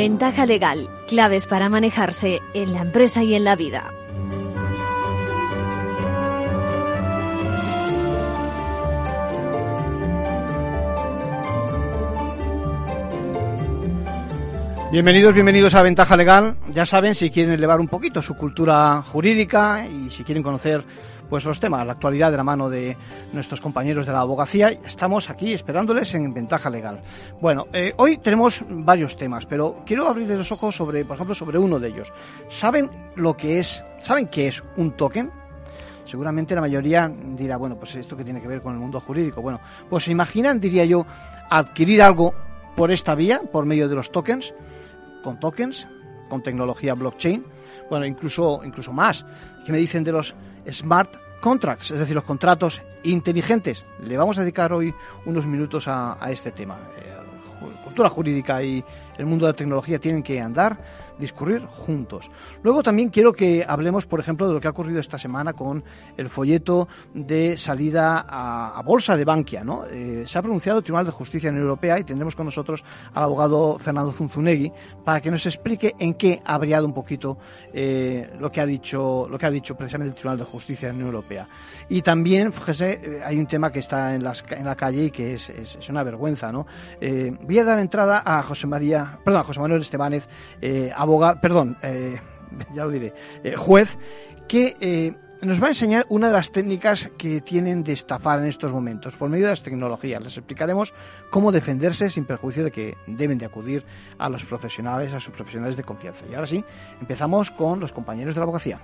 Ventaja legal, claves para manejarse en la empresa y en la vida. Bienvenidos, bienvenidos a Ventaja Legal. Ya saben, si quieren elevar un poquito su cultura jurídica y si quieren conocer pues los temas, la actualidad de la mano de nuestros compañeros de la abogacía, estamos aquí esperándoles en Ventaja Legal. Bueno, eh, hoy tenemos varios temas, pero quiero abrirles los ojos sobre, por ejemplo, sobre uno de ellos. ¿Saben lo que es, saben qué es un token? Seguramente la mayoría dirá, bueno, pues esto que tiene que ver con el mundo jurídico. Bueno, pues se imaginan, diría yo, adquirir algo por esta vía, por medio de los tokens con tokens, con tecnología blockchain, bueno, incluso, incluso más. ¿Qué me dicen de los smart contracts, es decir, los contratos inteligentes? Le vamos a dedicar hoy unos minutos a, este tema. Eh, cultura jurídica y el mundo de la tecnología tienen que andar discurrir juntos. Luego también quiero que hablemos, por ejemplo, de lo que ha ocurrido esta semana con el folleto de salida a, bolsa de Bankia. ¿no? Eh, se ha pronunciado el Tribunal de Justicia en Europea y tendremos con nosotros al abogado Fernando Zunzunegui para que nos explique en qué ha variado un poquito eh, lo que ha dicho lo que ha dicho precisamente el Tribunal de Justicia en Europea. Y también, fíjese, eh, hay un tema que está en, las, en la calle y que es, es, una vergüenza. ¿no? voy a dar entrada a José María, perdón, a José Manuel Estebanez, abogado perdón, eh, ya lo diré, eh, juez, que eh, nos va a enseñar una de las técnicas que tienen de estafar en estos momentos por medio de las tecnologías. Les explicaremos cómo defenderse sin perjuicio de que deben de acudir a los profesionales, a sus profesionales de confianza. Y ahora sí, empezamos con los compañeros de la abogacía.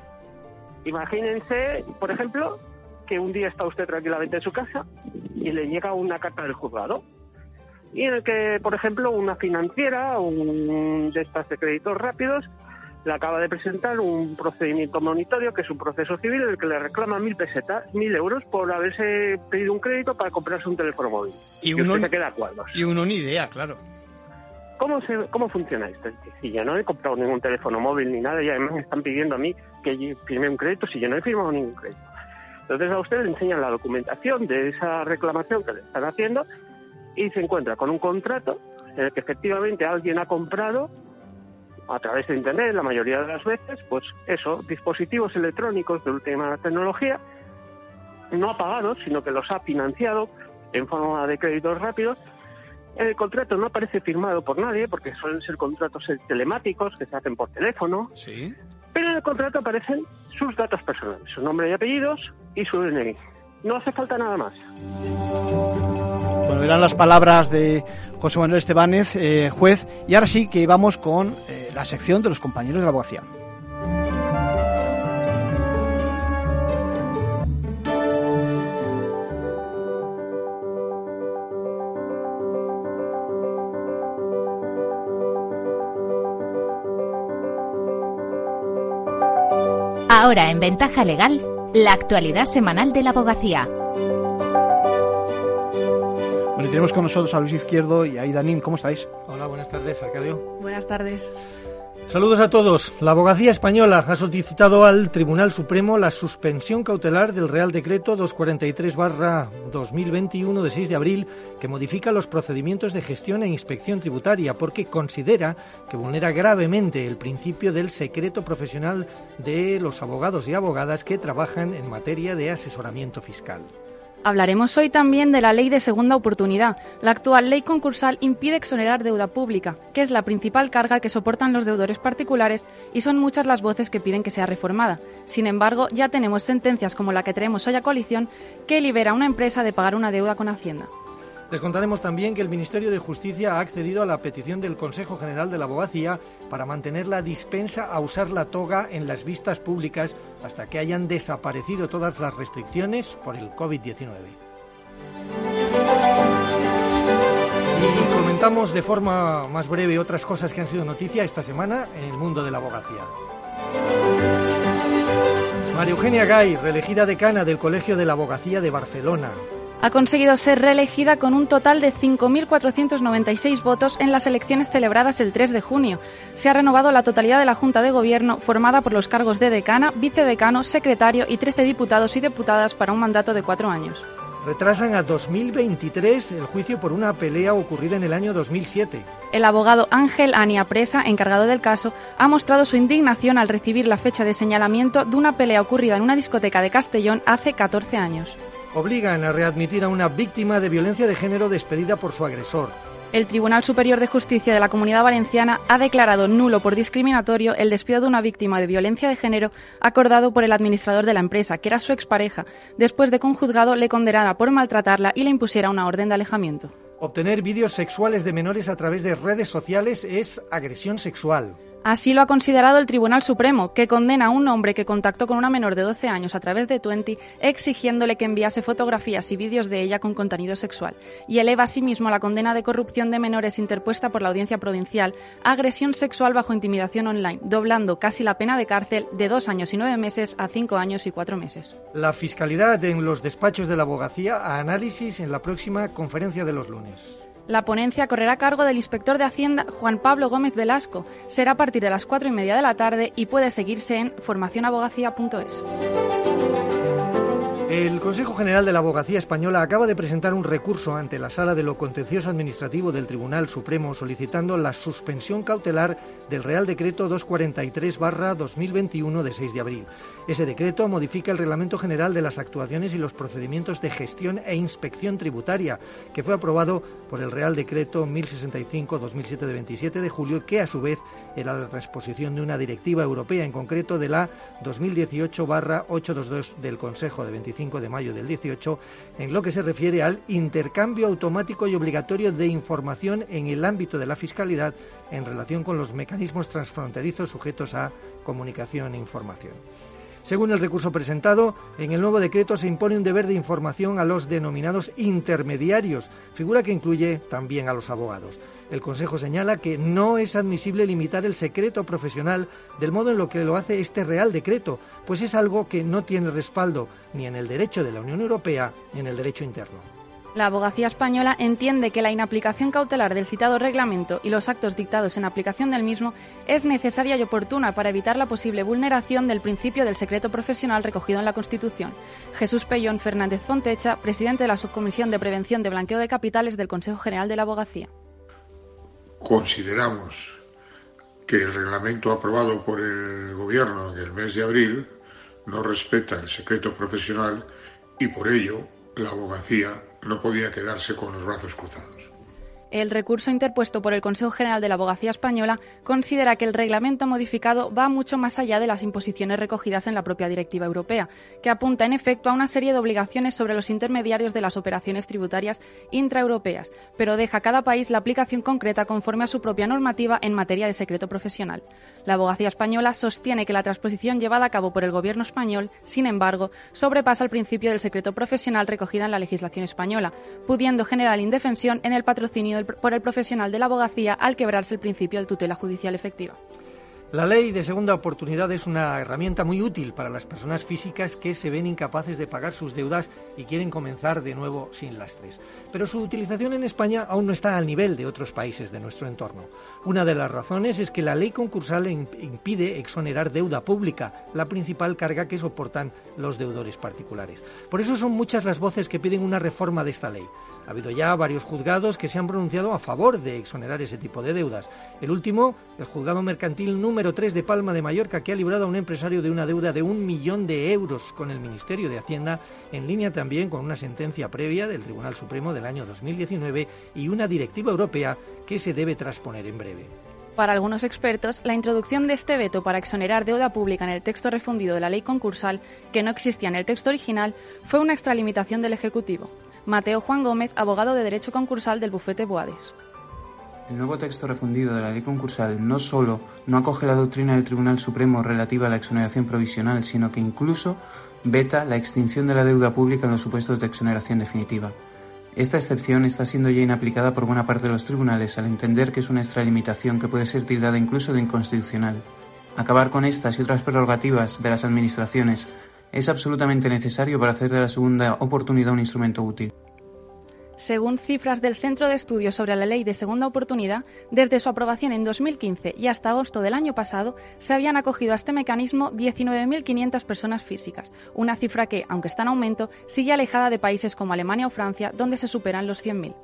Imagínense, por ejemplo, que un día está usted tranquilamente en su casa y le llega una carta del juzgado y en el que, por ejemplo, una financiera, un de estas de créditos rápidos, le acaba de presentar un procedimiento monetario, que es un proceso civil en el que le reclama mil pesetas, mil euros por haberse pedido un crédito para comprarse un teléfono móvil. Y, uno se queda cuadros. Y uno ni idea, claro. ¿Cómo, se, ¿Cómo funciona esto? Si yo no he comprado ningún teléfono móvil ni nada y además me están pidiendo a mí que firme un crédito si yo no he firmado ningún crédito. Entonces a usted le enseñan la documentación de esa reclamación que le están haciendo y se encuentra con un contrato en el que efectivamente alguien ha comprado a través de Internet, la mayoría de las veces, pues eso, dispositivos electrónicos de última tecnología, no ha pagado, sino que los ha financiado en forma de créditos rápidos. El contrato no aparece firmado por nadie, porque suelen ser contratos telemáticos que se hacen por teléfono. Sí. Pero en el contrato aparecen sus datos personales, su nombre y apellidos y su DNI. No hace falta nada más. Bueno, verán las palabras de José Manuel Estebanez, eh, juez, y ahora sí que vamos con eh, la sección de los compañeros de la abogacía. Ahora en Ventaja Legal, la actualidad semanal de la abogacía tenemos con nosotros a Luis Izquierdo y a Aida ¿Cómo estáis? Hola, buenas tardes, Arcadio. Buenas tardes. Saludos a todos. La abogacía española ha solicitado al Tribunal Supremo la suspensión cautelar del Real Decreto 243-2021 de 6 de abril que modifica los procedimientos de gestión e inspección tributaria porque considera que vulnera gravemente el principio del secreto profesional de los abogados y abogadas que trabajan en materia de asesoramiento fiscal. Hablaremos hoy también de la ley de segunda oportunidad. La actual ley concursal impide exonerar deuda pública, que es la principal carga que soportan los deudores particulares y son muchas las voces que piden que sea reformada. Sin embargo, ya tenemos sentencias como la que tenemos hoy a coalición que libera a una empresa de pagar una deuda con Hacienda. Les contaremos también que el Ministerio de Justicia ha accedido a la petición del Consejo General de la Abogacía para mantener la dispensa a usar la toga en las vistas públicas hasta que hayan desaparecido todas las restricciones por el COVID-19. Y comentamos de forma más breve otras cosas que han sido noticia esta semana en el mundo de la abogacía. María Eugenia Gay, reelegida decana del Colegio de la Abogacía de Barcelona ha conseguido ser reelegida con un total de 5.496 votos en las elecciones celebradas el 3 de junio. Se ha renovado la totalidad de la Junta de Gobierno, formada por los cargos de decana, vicedecano, secretario y 13 diputados y diputadas para un mandato de cuatro años. Retrasan a 2023 el juicio por una pelea ocurrida en el año 2007. El abogado Ángel Ania Presa, encargado del caso, ha mostrado su indignación al recibir la fecha de señalamiento de una pelea ocurrida en una discoteca de Castellón hace 14 años. Obligan a readmitir a una víctima de violencia de género despedida por su agresor. El Tribunal Superior de Justicia de la Comunidad Valenciana ha declarado nulo por discriminatorio el despido de una víctima de violencia de género acordado por el administrador de la empresa, que era su expareja, después de que un juzgado le condenara por maltratarla y le impusiera una orden de alejamiento. Obtener vídeos sexuales de menores a través de redes sociales es agresión sexual. Así lo ha considerado el Tribunal Supremo, que condena a un hombre que contactó con una menor de 12 años a través de Twenty, exigiéndole que enviase fotografías y vídeos de ella con contenido sexual, y eleva asimismo la condena de corrupción de menores interpuesta por la Audiencia Provincial agresión sexual bajo intimidación online, doblando casi la pena de cárcel de dos años y nueve meses a cinco años y cuatro meses. La fiscalidad en los despachos de la abogacía a análisis en la próxima conferencia de los lunes. La ponencia correrá a cargo del inspector de Hacienda Juan Pablo Gómez Velasco. Será a partir de las cuatro y media de la tarde y puede seguirse en formacionabogacía.es. El Consejo General de la Abogacía Española acaba de presentar un recurso ante la Sala de lo Contencioso Administrativo del Tribunal Supremo solicitando la suspensión cautelar del Real Decreto 243-2021 de 6 de abril. Ese decreto modifica el Reglamento General de las Actuaciones y los Procedimientos de Gestión e Inspección Tributaria, que fue aprobado por el Real Decreto 1065-2007 de 27 de julio, que a su vez era la transposición de una directiva europea, en concreto de la 2018-822 del Consejo de 25 de mayo del 18 en lo que se refiere al intercambio automático y obligatorio de información en el ámbito de la fiscalidad en relación con los mecanismos transfronterizos sujetos a comunicación e información. Según el recurso presentado, en el nuevo decreto se impone un deber de información a los denominados intermediarios, figura que incluye también a los abogados. El Consejo señala que no es admisible limitar el secreto profesional del modo en lo que lo hace este Real Decreto, pues es algo que no tiene respaldo ni en el derecho de la Unión Europea ni en el derecho interno. La abogacía española entiende que la inaplicación cautelar del citado reglamento y los actos dictados en aplicación del mismo es necesaria y oportuna para evitar la posible vulneración del principio del secreto profesional recogido en la Constitución. Jesús Pellón Fernández Fontecha, presidente de la Subcomisión de Prevención de Blanqueo de Capitales del Consejo General de la Abogacía. Consideramos que el reglamento aprobado por el Gobierno en el mes de abril no respeta el secreto profesional y por ello la abogacía no podía quedarse con los brazos cruzados. El recurso interpuesto por el Consejo General de la Abogacía Española considera que el reglamento modificado va mucho más allá de las imposiciones recogidas en la propia Directiva Europea, que apunta en efecto a una serie de obligaciones sobre los intermediarios de las operaciones tributarias intraeuropeas, pero deja a cada país la aplicación concreta conforme a su propia normativa en materia de secreto profesional. La abogacía española sostiene que la transposición llevada a cabo por el Gobierno español, sin embargo, sobrepasa el principio del secreto profesional recogida en la legislación española, pudiendo generar indefensión en el patrocinio por el profesional de la abogacía al quebrarse el principio de tutela judicial efectiva. La ley de segunda oportunidad es una herramienta muy útil para las personas físicas que se ven incapaces de pagar sus deudas y quieren comenzar de nuevo sin lastres. Pero su utilización en España aún no está al nivel de otros países de nuestro entorno. Una de las razones es que la ley concursal impide exonerar deuda pública, la principal carga que soportan los deudores particulares. Por eso son muchas las voces que piden una reforma de esta ley. Ha habido ya varios juzgados que se han pronunciado a favor de exonerar ese tipo de deudas. El último, el juzgado mercantil número 3 de Palma de Mallorca, que ha librado a un empresario de una deuda de un millón de euros con el Ministerio de Hacienda, en línea también con una sentencia previa del Tribunal Supremo del año 2019 y una directiva europea que se debe transponer en breve. Para algunos expertos, la introducción de este veto para exonerar deuda pública en el texto refundido de la ley concursal, que no existía en el texto original, fue una extralimitación del Ejecutivo. Mateo Juan Gómez, abogado de Derecho Concursal del bufete Boades. El nuevo texto refundido de la ley concursal no solo no acoge la doctrina del Tribunal Supremo relativa a la exoneración provisional, sino que incluso veta la extinción de la deuda pública en los supuestos de exoneración definitiva. Esta excepción está siendo ya inaplicada por buena parte de los tribunales al entender que es una extralimitación que puede ser tildada incluso de inconstitucional. Acabar con estas y otras prerrogativas de las administraciones es absolutamente necesario para hacer de la segunda oportunidad un instrumento útil. Según cifras del Centro de Estudios sobre la Ley de Segunda Oportunidad, desde su aprobación en 2015 y hasta agosto del año pasado, se habían acogido a este mecanismo 19.500 personas físicas, una cifra que, aunque está en aumento, sigue alejada de países como Alemania o Francia, donde se superan los 100.000.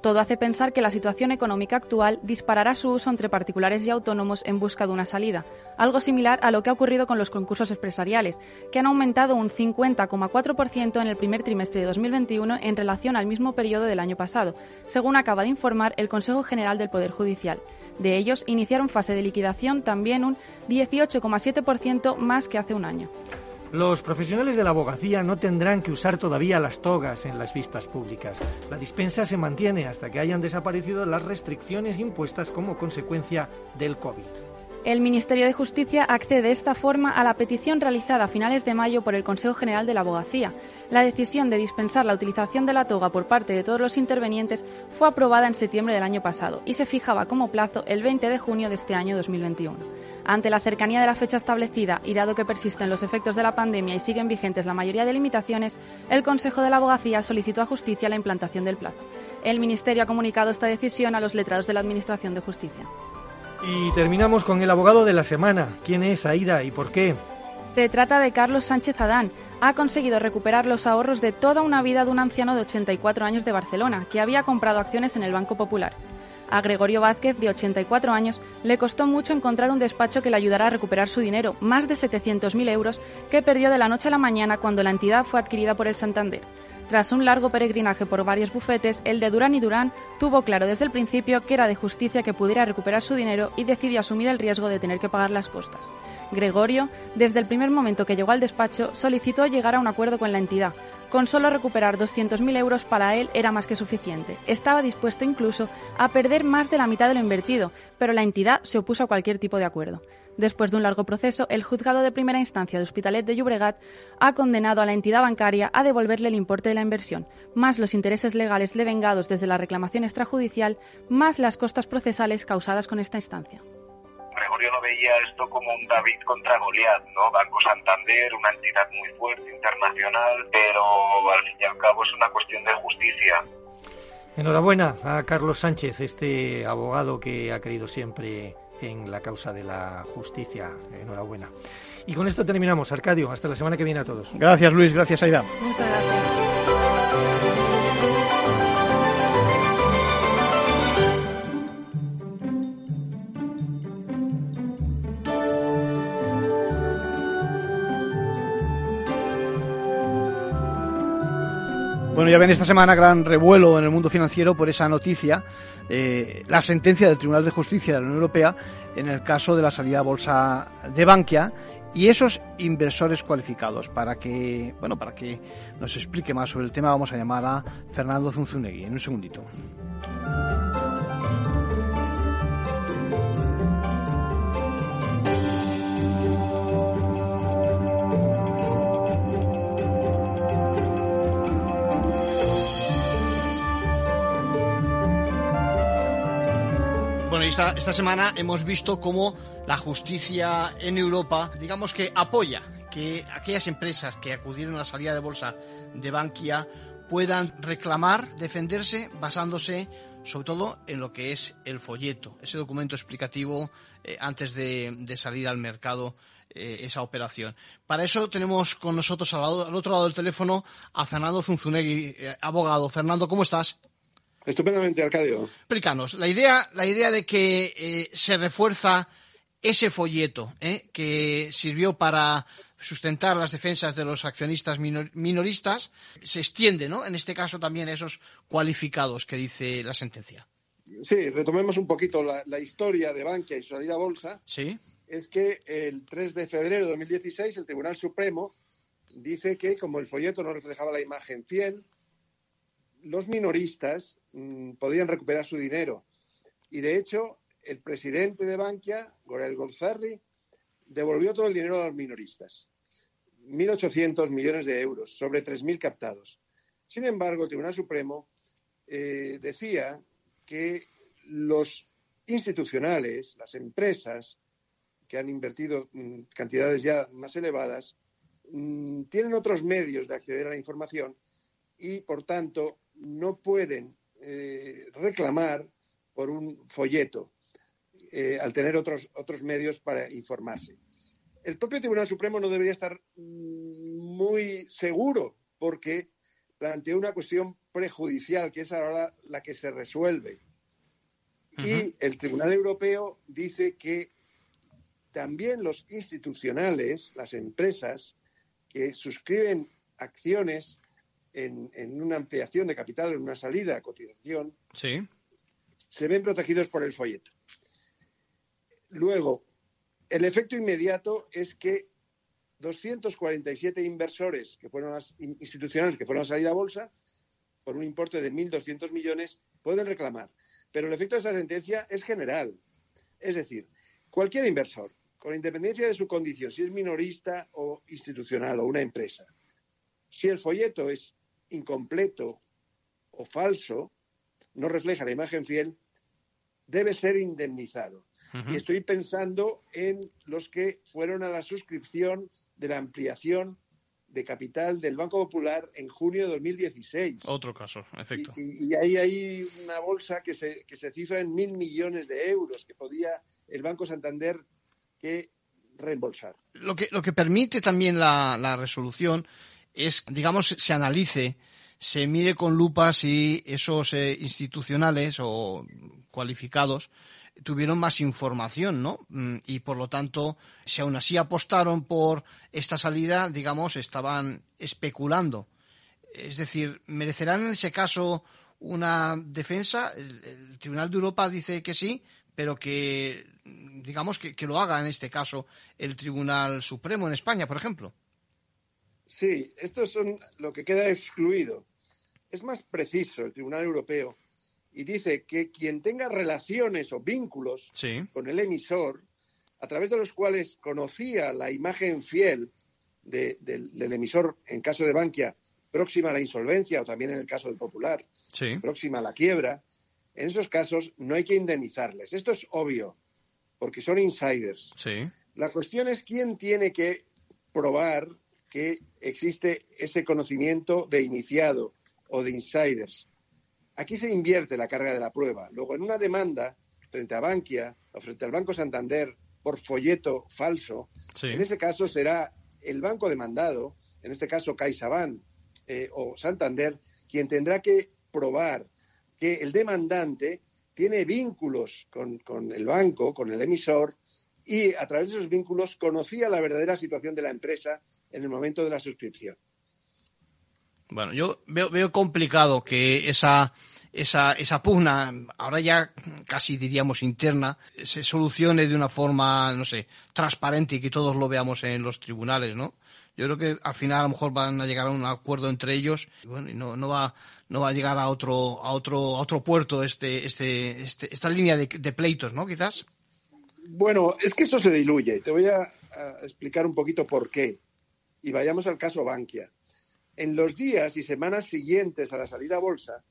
Todo hace pensar que la situación económica actual disparará su uso entre particulares y autónomos en busca de una salida, algo similar a lo que ha ocurrido con los concursos empresariales, que han aumentado un 50,4% en el primer trimestre de 2021 en relación al mismo periodo del año pasado, según acaba de informar el Consejo General del Poder Judicial. De ellos, iniciaron fase de liquidación también un 18,7% más que hace un año. Los profesionales de la abogacía no tendrán que usar todavía las togas en las vistas públicas. La dispensa se mantiene hasta que hayan desaparecido las restricciones impuestas como consecuencia del COVID. El Ministerio de Justicia accede de esta forma a la petición realizada a finales de mayo por el Consejo General de la Abogacía. La decisión de dispensar la utilización de la toga por parte de todos los intervenientes fue aprobada en septiembre del año pasado y se fijaba como plazo el 20 de junio de este año 2021. Ante la cercanía de la fecha establecida y dado que persisten los efectos de la pandemia y siguen vigentes la mayoría de limitaciones, el Consejo de la Abogacía solicitó a Justicia la implantación del plazo. El Ministerio ha comunicado esta decisión a los letrados de la Administración de Justicia. Y terminamos con el abogado de la semana. ¿Quién es Aida y por qué? Se trata de Carlos Sánchez Adán. Ha conseguido recuperar los ahorros de toda una vida de un anciano de 84 años de Barcelona, que había comprado acciones en el Banco Popular. A Gregorio Vázquez, de 84 años, le costó mucho encontrar un despacho que le ayudara a recuperar su dinero, más de 700.000 euros, que perdió de la noche a la mañana cuando la entidad fue adquirida por el Santander. Tras un largo peregrinaje por varios bufetes, el de Durán y Durán tuvo claro desde el principio que era de justicia que pudiera recuperar su dinero y decidió asumir el riesgo de tener que pagar las costas. Gregorio, desde el primer momento que llegó al despacho, solicitó llegar a un acuerdo con la entidad. Con solo recuperar 200.000 euros para él era más que suficiente. Estaba dispuesto incluso a perder más de la mitad de lo invertido, pero la entidad se opuso a cualquier tipo de acuerdo. Después de un largo proceso, el juzgado de primera instancia de Hospitalet de Llobregat ha condenado a la entidad bancaria a devolverle el importe de la inversión, más los intereses legales devengados desde la reclamación extrajudicial, más las costas procesales causadas con esta instancia. Gregorio no veía esto como un David contra Goliat, ¿no? Banco Santander, una entidad muy fuerte, internacional, pero al fin y al cabo es una cuestión de justicia. Enhorabuena a Carlos Sánchez, este abogado que ha creído siempre en la causa de la justicia. Enhorabuena. Y con esto terminamos. Arcadio, hasta la semana que viene a todos. Gracias Luis, gracias Aida. Muchas gracias. Bueno, ya ven esta semana gran revuelo en el mundo financiero por esa noticia, eh, la sentencia del Tribunal de Justicia de la Unión Europea en el caso de la salida a bolsa de Bankia y esos inversores cualificados. Para que, bueno, para que nos explique más sobre el tema, vamos a llamar a Fernando Zunzunegui en un segundito. Esta, semana hemos visto cómo la justicia en Europa, digamos que apoya que aquellas empresas que acudieron a la salida de bolsa de Bankia puedan reclamar, defenderse basándose sobre todo en lo que es el folleto, ese documento explicativo eh, antes de, salir al mercado eh, esa operación. Para eso tenemos con nosotros al, otro lado del teléfono a Fernando Zunzunegui, eh, abogado. Fernando, ¿cómo estás? Estupendamente, Arcadio. Explícanos, la idea, la idea de que eh, se refuerza ese folleto eh, que sirvió para sustentar las defensas de los accionistas minor, minoristas se extiende, ¿no? En este caso también a esos cualificados que dice la sentencia. Sí, retomemos un poquito la, la historia de Bankia y su salida a bolsa. Sí. Es que el 3 de febrero de 2016 el Tribunal Supremo dice que como el folleto no reflejaba la imagen fiel, los minoristas mmm, podían recuperar su dinero. Y de hecho, el presidente de Bankia, Gorel Golzarri, devolvió todo el dinero a los minoristas. 1.800 millones de euros sobre 3.000 captados. Sin embargo, el Tribunal Supremo eh, decía que los institucionales, las empresas que han invertido mmm, cantidades ya más elevadas, mmm, tienen otros medios de acceder a la información y, por tanto, no pueden eh, reclamar por un folleto eh, al tener otros, otros medios para informarse. El propio Tribunal Supremo no debería estar mm, muy seguro porque planteó una cuestión prejudicial, que es ahora la que se resuelve. Y el Tribunal Europeo dice que también los institucionales, las empresas que suscriben acciones en, una ampliación de capital, en una salida a cotización, se ven protegidos por el folleto. Luego, el efecto inmediato es que 247 inversores que fueron las institucionales que fueron a salida a bolsa por un importe de 1.200 millones pueden reclamar. Pero el efecto de esa sentencia es general. Es decir, cualquier inversor, con independencia de su condición, si es minorista o institucional o una empresa, si el folleto es incompleto o falso, no refleja la imagen fiel, debe ser indemnizado. Y estoy pensando en los que fueron a la suscripción de la ampliación de capital del Banco Popular en junio de 2016. Otro caso, efecto. Y, ahí hay una bolsa que se, que se cifra en mil millones de euros que podía el Banco Santander que reembolsar. Lo que, lo que permite también la, la resolución es, digamos, se analice, se mire con lupa si esos eh, institucionales o cualificados tuvieron más información, ¿no? Mm, y por lo tanto, si aún así apostaron por esta salida, digamos, estaban especulando. Es decir, ¿merecerán en ese caso una defensa? El, Tribunal de Europa dice que sí, pero que, digamos, que, que, lo haga en este caso el Tribunal Supremo en España, por ejemplo. Sí, esto son lo que queda excluido. Es más preciso el Tribunal Europeo y dice que quien tenga relaciones o vínculos con el emisor, a través de los cuales conocía la imagen fiel del, emisor en caso de Bankia próxima a la insolvencia o también en el caso del Popular, próxima a la quiebra, en esos casos no hay que indemnizarles. Esto es obvio, porque son insiders. La cuestión es quién tiene que probar que existe ese conocimiento de iniciado o de insiders. Aquí se invierte la carga de la prueba. Luego, en una demanda frente a Bankia o frente al Banco Santander por folleto falso, en ese caso será el banco demandado, en este caso CaixaBank eh, o Santander, quien tendrá que probar que el demandante tiene vínculos con, con, el banco, con el emisor, y a través de esos vínculos conocía la verdadera situación de la empresa en el momento de la suscripción. Bueno, yo veo, veo complicado que esa esa, esa pugna, ahora ya casi diríamos interna, se solucione de una forma, no sé, transparente y que todos lo veamos en los tribunales, ¿no? Yo creo que al final a lo mejor van a llegar a un acuerdo entre ellos y bueno, y no, no va no va a llegar a otro a otro a otro puerto este este, este esta línea de, de, pleitos, ¿no? Quizás. Bueno, es que eso se diluye. Te voy a, a explicar un poquito por qué. Y vayamos al caso Bankia. En los días y semanas siguientes a la salida a bolsa,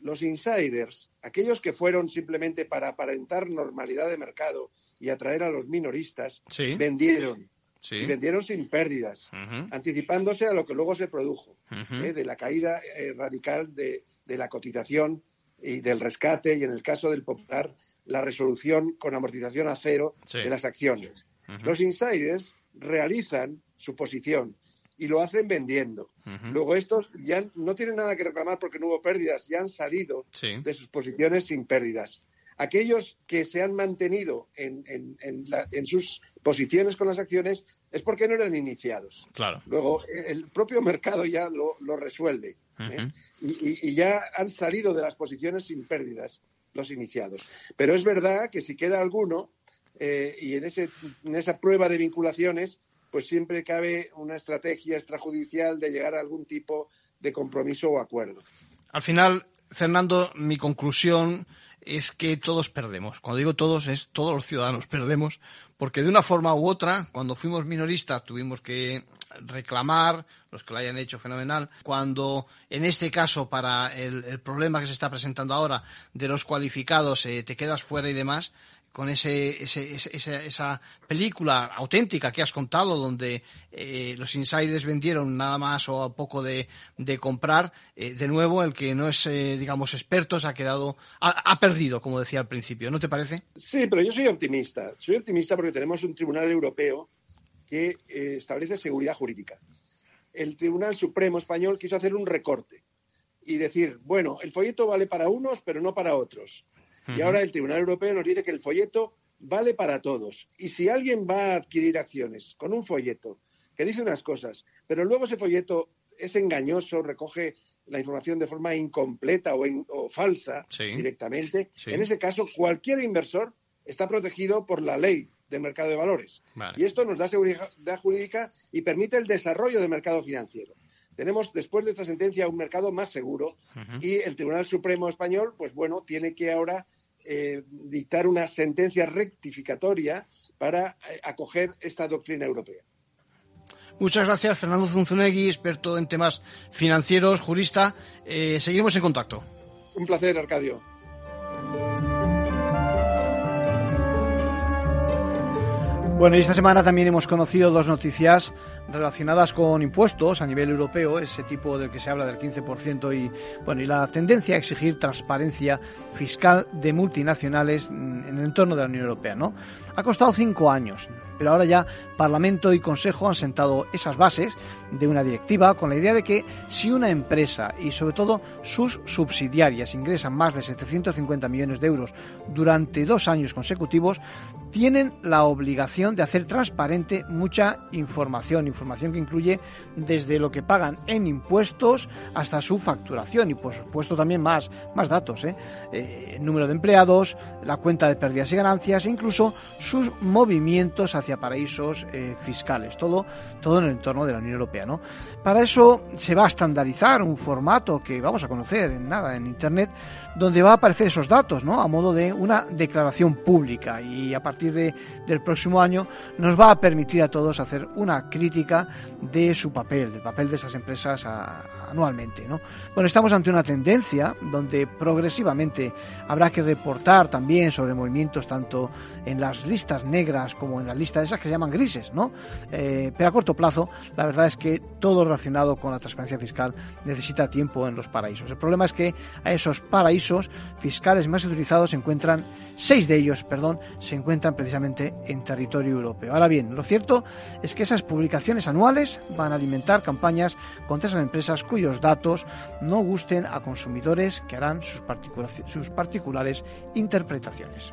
los insiders, aquellos que fueron simplemente para aparentar normalidad de mercado y atraer a los minoristas, vendieron. Y vendieron sin pérdidas, anticipándose a lo que luego se produjo, ¿eh? de la caída eh, radical de, la cotización y del rescate, y en el caso del Popular, la resolución con amortización a cero de las acciones. Los insiders realizan su posición y lo hacen vendiendo. Luego estos ya no tienen nada que reclamar porque no hubo pérdidas, ya han salido de sus posiciones sin pérdidas. Aquellos que se han mantenido en, en, sus posiciones con las acciones es porque no eran iniciados. Claro. Luego el propio mercado ya lo, lo resuelve ¿eh? y, y ya han salido de las posiciones sin pérdidas los iniciados. Pero es verdad que si queda alguno eh, y en, ese, en esa prueba de vinculaciones pues siempre cabe una estrategia extrajudicial de llegar a algún tipo de compromiso o acuerdo. Al final, Fernando, mi conclusión es que todos perdemos. Cuando digo todos, es todos los ciudadanos perdemos, porque de una forma u otra, cuando fuimos minoristas tuvimos que reclamar, los que lo hayan hecho fenomenal, cuando en este caso para el, problema que se está presentando ahora de los cualificados eh, te quedas fuera y demás, con ese, esa película auténtica que has contado, donde eh, los insiders vendieron nada más o a poco de, comprar, eh, de nuevo el que no es, eh, digamos, experto se ha quedado, ha, perdido, como decía al principio, ¿no te parece? Sí, pero yo soy optimista. Soy optimista porque tenemos un tribunal europeo que establece seguridad jurídica. El Tribunal Supremo español quiso hacer un recorte y decir, bueno, el folleto vale para unos, pero no para otros. Y ahora el Tribunal Europeo nos dice que el folleto vale para todos. Y si alguien va a adquirir acciones con un folleto que dice unas cosas, pero luego ese folleto es engañoso, recoge la información de forma incompleta o, falsa directamente, en ese caso cualquier inversor está protegido por la ley del mercado de valores. Y esto nos da seguridad jurídica y permite el desarrollo del mercado financiero. Tenemos, después de esta sentencia, un mercado más seguro y el Tribunal Supremo Español, pues bueno, tiene que ahora eh, dictar una sentencia rectificatoria para eh, acoger esta doctrina europea. Muchas gracias, Fernando Zunzunegui, experto en temas financieros, jurista. Eh, seguimos en contacto. Un placer, Arcadio. Bueno, y esta semana también hemos conocido dos noticias relacionadas con impuestos a nivel europeo, ese tipo del que se habla del 15% y bueno, y la tendencia a exigir transparencia fiscal de multinacionales en el entorno de la Unión Europea, ¿no? Ha costado cinco años, pero ahora ya Parlamento y Consejo han sentado esas bases de una directiva con la idea de que si una empresa y sobre todo sus subsidiarias ingresan más de 750 millones de euros durante dos años consecutivos, tienen la obligación de hacer transparente mucha información, información que incluye desde lo que pagan en impuestos hasta su facturación y por supuesto también más, más datos, ¿eh? Eh, número de empleados, la cuenta de pérdidas y ganancias e incluso sus movimientos hacia paraísos eh, fiscales, todo, todo en el entorno de la Unión Europea. ¿no? Para eso se va a estandarizar un formato que vamos a conocer en nada en Internet, donde va a aparecer esos datos, ¿no? A modo de una declaración pública y a partir de, del próximo año nos va a permitir a todos hacer una crítica de su papel, del papel de esas empresas anualmente, ¿no? Bueno, estamos ante una tendencia donde progresivamente habrá que reportar también sobre movimientos tanto en las listas negras como en las listas esas que se llaman grises, ¿no? Eh, pero a corto plazo, la verdad es que todo relacionado con la transparencia fiscal necesita tiempo en los paraísos. El problema es que a esos paraísos fiscales más utilizados se encuentran, seis de ellos, perdón, se encuentran precisamente en territorio europeo. Ahora bien, lo cierto es que esas publicaciones anuales van a alimentar campañas contra esas empresas cuyos datos no gusten a consumidores que harán sus, particulares interpretaciones.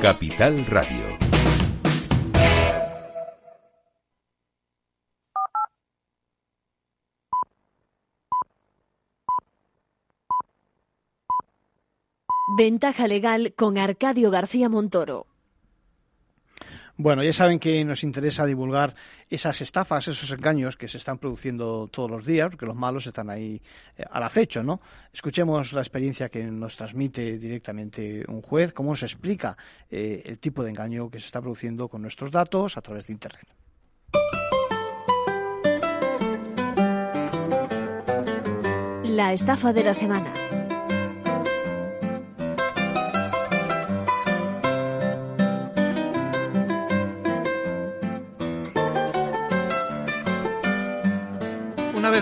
Capital Radio. Ventaja legal con Arcadio García Montoro. Bueno, ya saben que nos interesa divulgar esas estafas, esos engaños que se están produciendo todos los días, porque los malos están ahí eh, al acecho, ¿no? Escuchemos la experiencia que nos transmite directamente un juez, cómo se explica eh, el tipo de engaño que se está produciendo con nuestros datos a través de Internet. La estafa de la semana.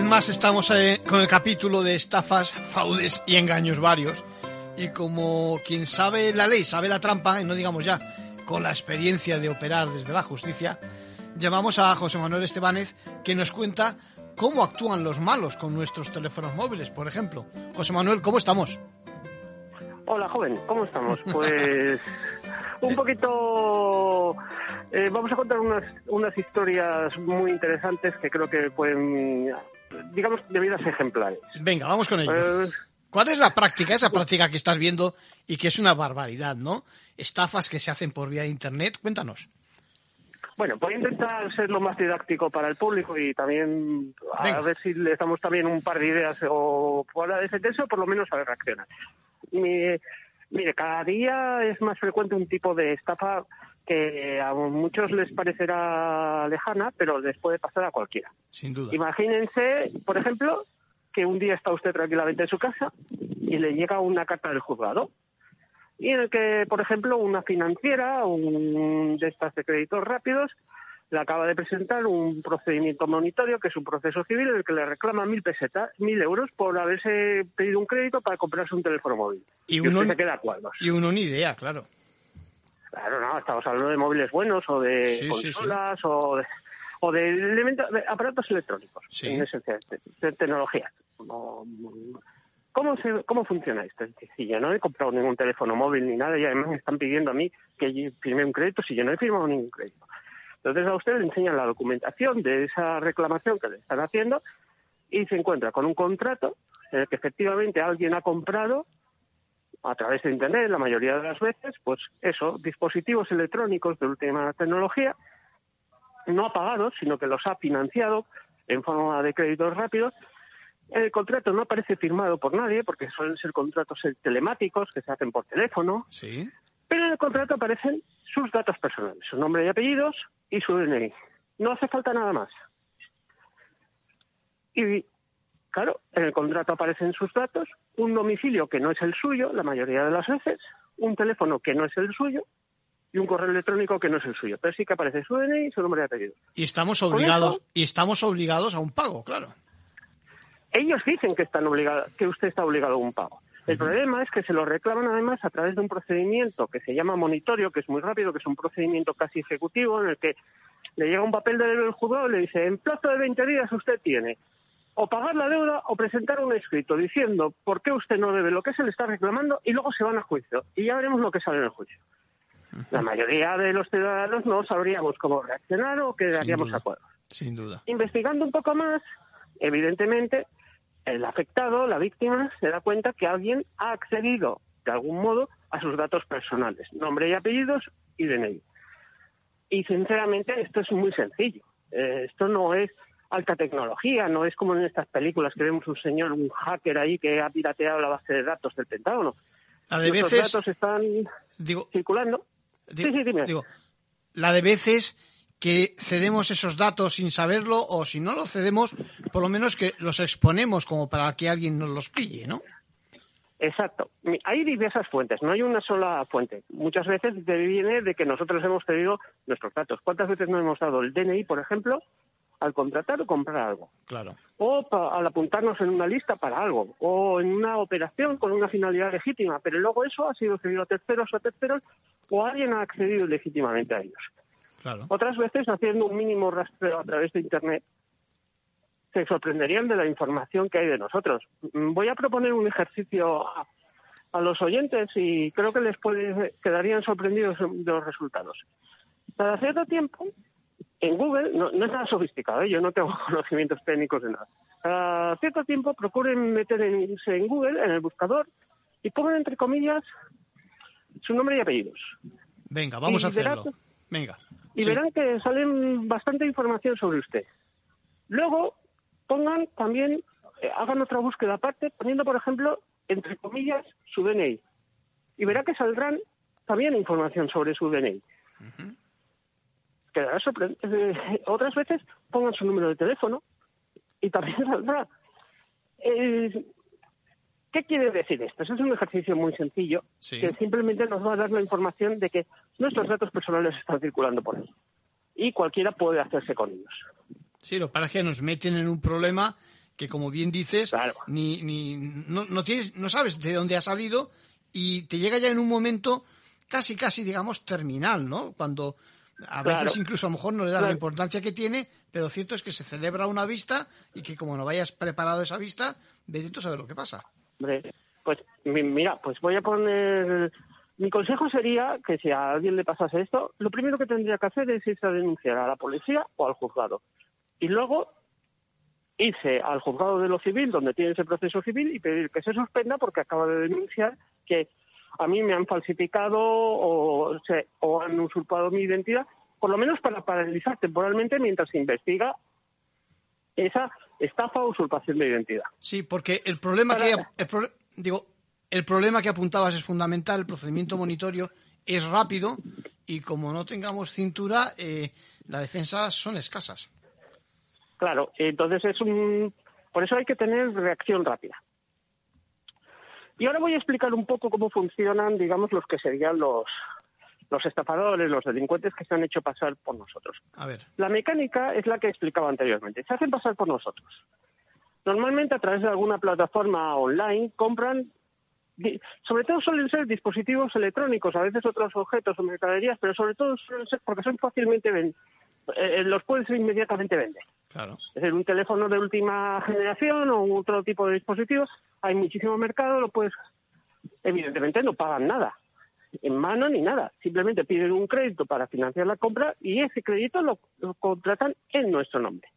Vez más estamos eh, con el capítulo de estafas, fraudes y engaños varios. Y como quien sabe la ley, sabe la trampa, y no digamos ya con la experiencia de operar desde la justicia, llamamos a José Manuel Estebanez que nos cuenta cómo actúan los malos con nuestros teléfonos móviles, por ejemplo. José Manuel, ¿cómo estamos? Hola, joven, ¿cómo estamos? Pues un poquito... eh, vamos a contar unas, unas historias muy interesantes que creo que pueden, digamos, de vidas ejemplares. Venga, vamos con ello. Eh, ¿Cuál es la práctica, esa práctica que estás viendo y que es una barbaridad, ¿no? Estafas que se hacen por vía de Internet. Cuéntanos. Bueno, voy a intentar ser lo más didáctico para el público y también a Venga. ver si les damos también un par de ideas o fuera de ese texto, por lo menos a ver reaccionar. Mi- mire, cada día es más frecuente un tipo de estafa que a muchos les parecerá lejana, pero les puede pasar a cualquiera. Sin duda. Imagínense, por ejemplo, que un día está usted tranquilamente en su casa y le llega una carta del juzgado y en el que, por ejemplo, una financiera, un de estas de créditos rápidos, le acaba de presentar un procedimiento monitorio, que es un proceso civil, en el que le reclama mil pesetas, mil euros, por haberse pedido un crédito para comprarse un teléfono móvil. Y Y, uno- usted se queda a cuadros. Y uno ni idea, claro. Claro, no, estamos hablando de móviles buenos o de Sí, sí, sí. consolas o de, o de, elementos- de aparatos electrónicos, Sí. en esencia, de, de tecnología. No, ¿Cómo, se, ¿Cómo funciona esto? Es decir, yo no he comprado ningún teléfono móvil ni nada y además me están pidiendo a mí que firme un crédito si yo no he firmado ningún crédito. Entonces a usted le enseñan la documentación de esa reclamación que le están haciendo y se encuentra con un contrato en el que efectivamente alguien ha comprado a través de Internet, la mayoría de las veces, pues eso, dispositivos electrónicos de última tecnología, no ha pagado, sino que los ha financiado en forma de créditos rápidos. El contrato no aparece firmado por nadie, porque suelen ser contratos telemáticos que se hacen por teléfono, Sí. pero en el contrato aparecen sus datos personales, su nombre y apellidos y su DNI. No hace falta nada más. Y claro, en el contrato aparecen sus datos, un domicilio que no es el suyo, la mayoría de las veces, un teléfono que no es el suyo y un correo electrónico que no es el suyo. Pero sí que aparece su DNI y su nombre y apellido. Y estamos obligados, eso- y estamos obligados a un pago, claro. Ellos dicen que están obligados, que usted está obligado a un pago. El problema es que se lo reclaman además a través de un procedimiento que se llama monitorio, que es muy rápido, que es un procedimiento casi ejecutivo en el que le llega un papel del juzgado y le dice, en plazo de 20 días usted tiene o pagar la deuda o presentar un escrito diciendo por qué usted no debe lo que se le está reclamando y luego se van a juicio. Y ya veremos lo que sale en el juicio. La mayoría de los ciudadanos no sabríamos cómo reaccionar o quedaríamos duda. de acuerdo. Sin duda. Investigando un poco más, evidentemente, el afectado, la víctima, se da cuenta que alguien ha accedido de algún modo a sus datos personales, nombre y apellidos y DNI. Y sinceramente esto es muy sencillo. Eh, esto no es alta tecnología, no es como en estas películas que vemos un señor, un hacker ahí que ha pirateado la base de datos del Pentágono. La de Nuestros veces, datos están circulando. di- sí, sí, dime. digo, la de veces que cedemos esos datos sin saberlo o si no lo cedemos, por lo menos que los exponemos como para que alguien nos los pille, ¿no? Exacto. Hay diversas fuentes, no hay una sola fuente. Muchas veces viene de que nosotros hemos pedido nuestros datos. ¿Cuántas veces no hemos dado el DNI, por ejemplo, al contratar o comprar algo? Claro. O pa- al apuntarnos en una lista para algo, o en una operación con una finalidad legítima, pero luego eso ha sido cedido a terceros o a terceros, o alguien ha accedido legítimamente a ellos. Claro. Otras veces haciendo un mínimo rastreo a través de Internet se sorprenderían de la información que hay de nosotros. Mm, Voy a proponer un ejercicio a, a los oyentes y creo que les puede, quedarían sorprendidos de los resultados. Cada cierto tiempo, en Google, no, no es nada sofisticado, ¿eh? yo no tengo conocimientos técnicos de nada. Cada cierto tiempo procuren meter en, Google, en el buscador, y pongan entre comillas su nombre y apellidos. Venga, vamos Y a hacerlo. verás- Venga. y Sí. verán que salen bastante información sobre usted. Luego, pongan también, eh, hagan otra búsqueda aparte, poniendo, por ejemplo, entre comillas, su DNI. Y verá que saldrán también información sobre su DNI. Quedará sorpre- eh, Otras veces pongan su número de teléfono y también saldrá. Eh, ¿Qué quiere decir esto? Eso es un ejercicio muy sencillo Sí. que simplemente nos va a dar la información de que nuestros datos personales están circulando por ahí y cualquiera puede hacerse con ellos. Sí, lo que pasa es que nos meten en un problema que, como bien dices, ni, ni, no, no, tienes, no sabes de dónde ha salido y te llega ya en un momento casi, casi, digamos, terminal, ¿no? Cuando a Claro. veces incluso a lo mejor no le das la importancia que tiene, pero cierto es que se celebra una vista y que como no vayas preparado esa vista, vete tú a saber lo que pasa. Hombre, pues mi- mira, pues voy a poner... Mi consejo sería que si a alguien le pasase esto, lo primero que tendría que hacer es irse a denunciar a la policía o al juzgado. Y luego irse al juzgado de lo civil, donde tiene ese proceso civil, y pedir que se suspenda porque acaba de denunciar que a mí me han falsificado o, se- o han usurpado mi identidad, por lo menos para paralizar temporalmente mientras se investiga esa estafa o usurpación de identidad. Sí, porque el problema que el pro- digo, el problema que apuntabas es fundamental, el procedimiento monitorio es rápido y como no tengamos cintura, eh, las defensas son escasas. Claro, entonces es un... Por eso hay que tener reacción rápida. Y ahora voy a explicar un poco cómo funcionan, digamos, los que serían los, los estafadores, los delincuentes que se han hecho pasar por nosotros. A ver. La mecánica es la que explicaba anteriormente. Se hacen pasar por nosotros. Normalmente a través de alguna plataforma online compran, sobre todo suelen ser dispositivos electrónicos, a veces otros objetos o mercaderías, pero sobre todo suelen ser porque son fácilmente ven- eh, los puedes inmediatamente vender. Claro. Es decir, un teléfono de última generación o otro tipo de dispositivos, hay muchísimo mercado, lo puedes, evidentemente no pagan nada en mano ni nada, simplemente piden un crédito para financiar la compra y ese crédito lo, lo contratan en nuestro nombre.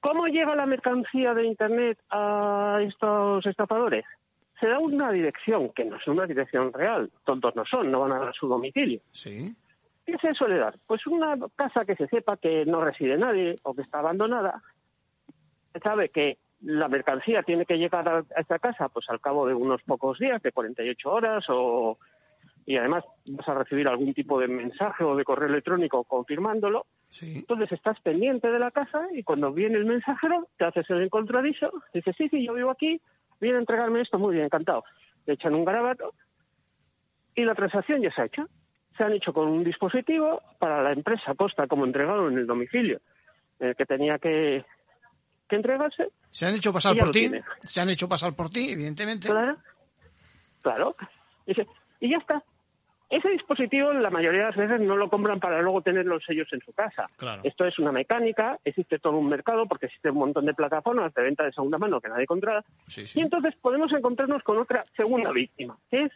¿Cómo llega la mercancía de Internet a estos estafadores? Se da una dirección, que no es una dirección real, tontos no son, no van a dar su domicilio. Sí. ¿Qué se suele dar? Pues una casa que se sepa que no reside nadie o que está abandonada. Se sabe que la mercancía tiene que llegar a esta casa pues al cabo de unos pocos días, de 48 horas, o y además vas a recibir algún tipo de mensaje o de correo electrónico confirmándolo. Entonces estás pendiente de la casa y cuando viene el mensajero te haces el encontradizo, dices, sí, sí, yo vivo aquí, viene a entregarme esto, muy bien, encantado. Le echan un garabato y la transacción ya se ha hecho. Se han hecho con un dispositivo, para la empresa consta como entregado en el domicilio en el que tenía que, que entregarse. Se han hecho pasar por ti, se han hecho pasar por ti, evidentemente. Claro, claro. Dice, y ya está. Ese dispositivo la mayoría de las veces no lo compran para luego tener los sellos en su casa. Claro. Esto es una mecánica, existe todo un mercado porque existe un montón de plataformas de venta de segunda mano que nadie controla. Y entonces podemos encontrarnos con otra segunda víctima, que es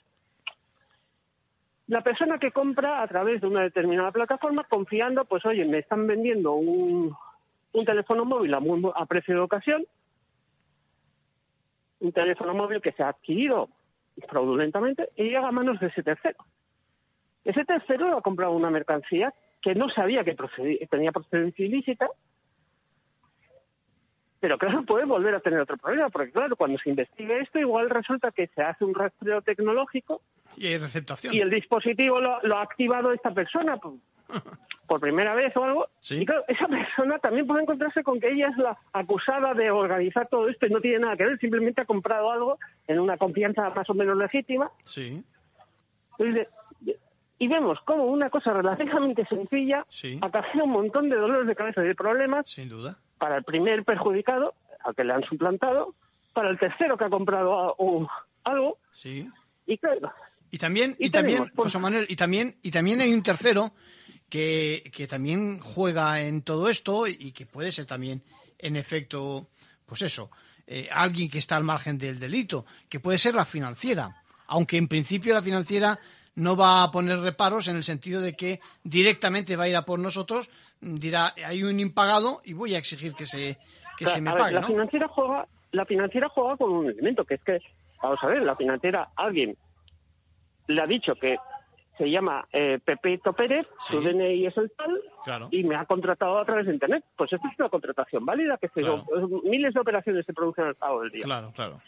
la persona que compra a través de una determinada plataforma confiando, pues oye, me están vendiendo un, un teléfono móvil a, muy- a precio de ocasión, un teléfono móvil que se ha adquirido fraudulentamente y llega a manos de ese tercero. Ese tercero ha comprado una mercancía que no sabía que tenía procedencia ilícita, pero claro, puede volver a tener otro problema, porque claro, cuando se investigue esto, igual resulta que se hace un rastreo tecnológico Y hay receptación. y el dispositivo lo, lo ha activado esta persona por, por primera vez o algo. Y claro, esa persona también puede encontrarse con que ella es la acusada de organizar todo esto y no tiene nada que ver, simplemente ha comprado algo en una confianza más o menos legítima. Sí. Y, vemos como una cosa relativamente sencilla acarrea un montón de dolores de cabeza y de problemas Sin duda. para el primer perjudicado, al que le han suplantado, para el tercero que ha comprado algo, Sí. y claro, Y también, y, Y también, pues- José Manuel, y también, y también hay un tercero que, que también juega en todo esto y que puede ser también en efecto, pues eso, eh, alguien que está al margen del delito, que puede ser la financiera, aunque en principio la financiera no va a poner reparos en el sentido de que directamente va a ir a por nosotros, dirá, hay un impagado y voy a exigir que se, que se me ver, pague, la ¿no? financiera juega, la financiera juega con un elemento que es que, vamos a ver, la financiera, alguien le ha dicho que se llama eh, Pepito Pérez, su DNI es el tal, Claro. y me ha contratado a través de Internet. Pues esto es una contratación válida, que se- Claro. miles de operaciones se producen al cabo del día. Claro, claro.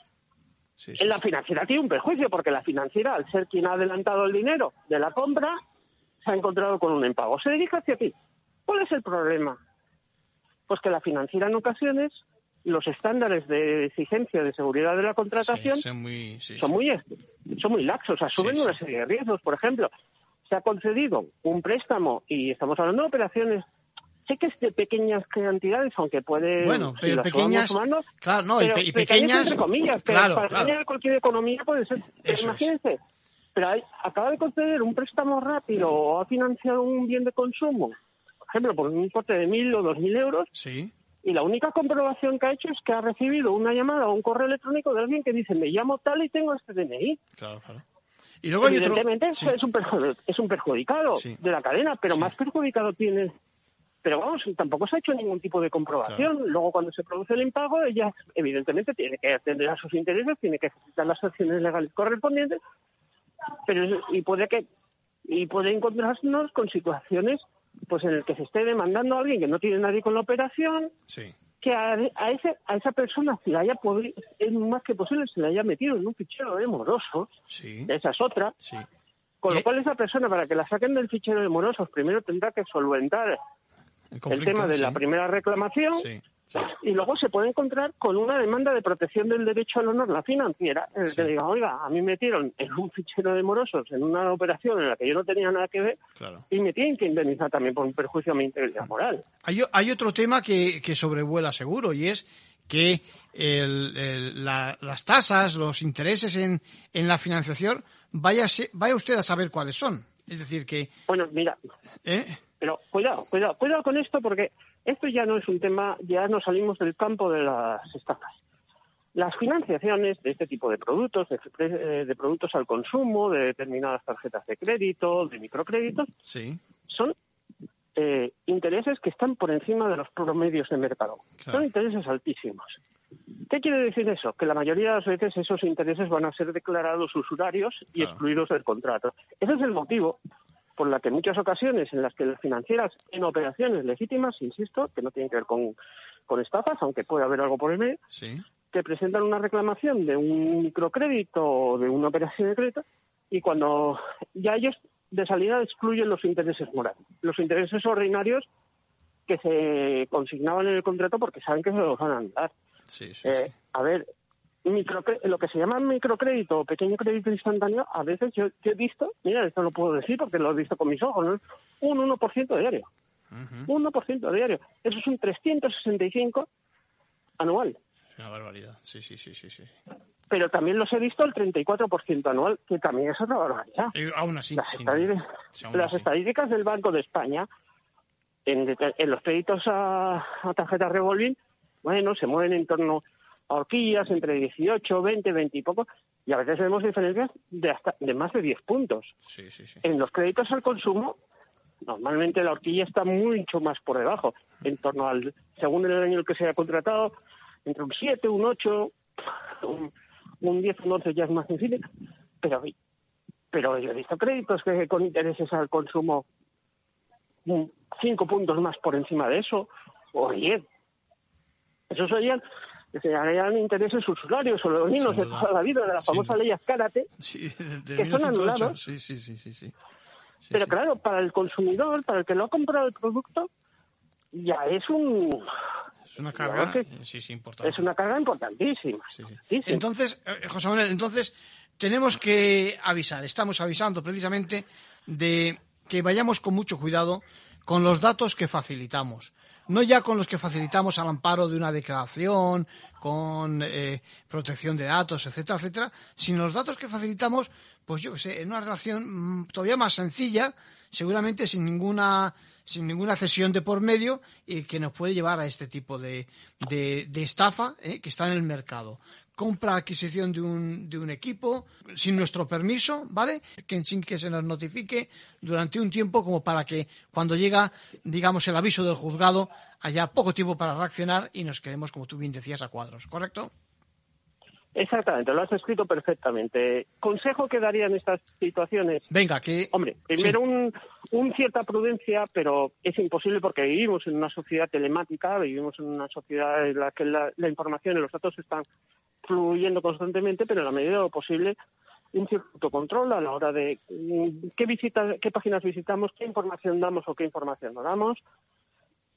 Sí, En la financiera tiene un perjuicio, porque la financiera, al ser quien ha adelantado el dinero de la compra, se ha encontrado con un impago. Se dirige hacia ti. ¿Cuál es el problema? Pues que la financiera en ocasiones, los estándares de exigencia de seguridad de la contratación Sí, son muy, sí, son, muy, son muy laxos, asumen una serie de riesgos. Por ejemplo, se ha concedido un préstamo y estamos hablando de operaciones, sé que es de pequeñas cantidades, aunque puede... Bueno, si pero pequeñas- sumando, claro, no, y pe- pequeñas pequeñas- entre comillas, pero claro, para claro. cualquier economía puede ser. Imagínense, pero hay- acaba de conceder un préstamo rápido o ha financiado un bien de consumo, por ejemplo, por un importe de mil o dos mil euros, Sí. Y la única comprobación que ha hecho es que ha recibido una llamada o un correo electrónico de alguien que dice, me llamo tal y tengo este DNI. Claro, claro. Y luego hay otro... Evidentemente sí. es, un perju- es un perjudicado Sí. de la cadena, pero más perjudicado tiene... Pero vamos, tampoco se ha hecho ningún tipo de comprobación. Luego, cuando se produce el impago, ella evidentemente tiene que atender a sus intereses, tiene que ejecutar las acciones legales correspondientes, pero y puede que y puede encontrarnos con situaciones pues en el que se esté demandando a alguien que no tiene nadie con la operación, Sí. que a, a ese, a esa persona se le haya podi- es más que posible se le haya metido en un fichero de morosos, Sí. esa es otra, Sí. con Eh. lo cual esa persona para que la saquen del fichero de morosos primero tendrá que solventar el, conflicto, tema de la primera reclamación. Y luego se puede encontrar con una demanda de protección del derecho al honor, la financiera, en el que diga, oiga, a mí me metieron en un fichero de morosos en una operación en la que yo no tenía nada que ver Claro. y me tienen que indemnizar también por un perjuicio a mi integridad moral. Hay, otro tema que, que sobrevuela seguro y es que el- el- la- las tasas, los intereses en, en la financiación, vaya, vaya usted a saber cuáles son. Es decir, que... Bueno, mira, ¿eh? Pero cuidado, cuidado, cuidado con esto porque esto ya no es un tema, ya no salimos del campo de las estafas. Las financiaciones de este tipo de productos, de, de productos al consumo, de determinadas tarjetas de crédito, de microcréditos, Sí. son eh, intereses que están por encima de los promedios de mercado. Claro. Son intereses altísimos. ¿Qué quiere decir eso? Que la mayoría de las veces esos intereses van a ser declarados usurarios y Claro. excluidos del contrato. Ese es el motivo por la que en muchas ocasiones en las que las financieras en operaciones legítimas, insisto, que no tienen que ver con, con estafas, aunque puede haber algo por el medio, Sí. que presentan una reclamación de un microcrédito o de una operación de crédito y cuando ya ellos de salida excluyen los intereses morales, los intereses ordinarios que se consignaban en el contrato porque saben que se los van a dar. Sí, sí, Eh, A ver, microcre- lo que se llama microcrédito o pequeño crédito instantáneo, a veces yo, yo he visto, mira, esto lo puedo decir porque lo he visto con mis ojos, ¿no? un 1% diario. Un 1% diario. Eso es un 365 anual. Es una barbaridad. Sí, sí, sí, sí. sí. Pero también los he visto el 34% anual, que también es otra barbaridad. Aún así. Las, sí, aún las así. estadísticas del Banco de España en, los créditos a, a tarjeta revolving, bueno, se mueven en torno horquillas entre 18, 20, 20 y poco, y a veces vemos diferencias de hasta de más de 10 puntos. Sí, sí, sí. En los créditos al consumo, normalmente la horquilla está mucho más por debajo, en torno al, según el año en el que se haya contratado, entre un 7, un 8, un, un 10, un 11 ya es más difícil, pero, pero yo he visto créditos que con intereses al consumo 5 puntos más por encima de eso, o 10. Esos serían, serían intereses usurarios o los niños de toda la vida, de la famosa duda. ley Azcárate, Sí, de que son 1908. anulados. Sí, sí, sí, sí, sí. Sí, pero sí. claro, para el consumidor, para el que lo ha comprado el producto, ya es un Es una carga, que- sí, sí, importante. es una carga importantísima. importantísima. Entonces, eh, José Manuel, entonces tenemos que avisar, estamos avisando precisamente de que vayamos con mucho cuidado con los datos que facilitamos. No ya con los que facilitamos al amparo de una declaración, con eh, protección de datos, etcétera, etcétera, sino los datos que facilitamos, pues yo que sé, en una relación mm, todavía más sencilla, seguramente sin ninguna sin ninguna cesión de por medio y que nos puede llevar a este tipo de, de, estafa eh, que está en el mercado compra adquisición de un, de un equipo sin nuestro permiso, ¿vale? Que, sin que se nos notifique durante un tiempo como para que cuando llega, digamos, el aviso del juzgado haya poco tiempo para reaccionar y nos quedemos, como tú bien decías, a cuadros, ¿correcto? Exactamente, lo has escrito perfectamente. ¿Consejo que daría en estas situaciones? Venga, que... Hombre, primero un, un, cierta prudencia, pero es imposible porque vivimos en una sociedad telemática, vivimos en una sociedad en la que la, la información y los datos están fluyendo constantemente, pero en la medida de lo posible un cierto control a la hora de mm, qué, visita, qué páginas visitamos, qué información damos o qué información no damos,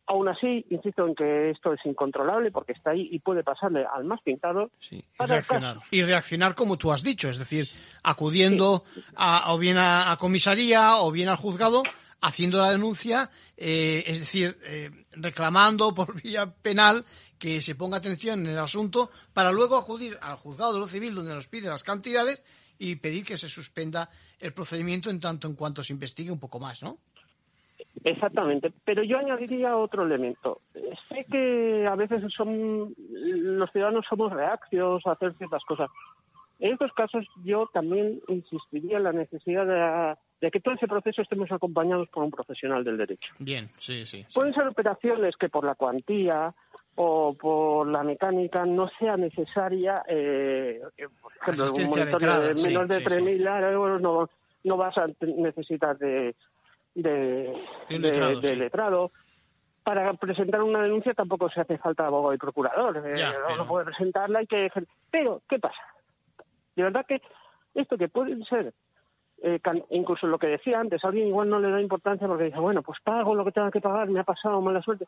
Aún así, insisto en que esto es incontrolable porque está ahí y puede pasarle al más pintado. Sí, y, reaccionar. y reaccionar como tú has dicho, es decir, acudiendo a, o bien a, a, comisaría o bien al juzgado, haciendo la denuncia, eh, es decir, eh, reclamando por vía penal que se ponga atención en el asunto para luego acudir al juzgado de lo civil donde nos pide las cantidades y pedir que se suspenda el procedimiento en tanto en cuanto se investigue un poco más, ¿no? Exactamente, pero yo añadiría otro elemento. Sé que a veces son los ciudadanos somos reaccios a hacer ciertas cosas. En estos casos yo también insistiría en la necesidad de, de, que todo ese proceso estemos acompañados por un profesional del derecho. Bien, sí, sí. sí. Pueden ser operaciones que por la cuantía o por la mecánica no sea necesaria, eh, por ejemplo, un monitor de menos sí, de 3.000 euros no, no vas a necesitar de de, letrado, de, de letrado. Para presentar una denuncia tampoco se hace falta abogado y procurador. Ya, eh, pero... No puede presentarla, hay que... Pero, ¿qué pasa? De verdad que esto que puede ser, eh, incluso lo que decía antes, alguien igual no le da importancia porque dice, bueno, pues pago lo que tenga que pagar, me ha pasado mala suerte.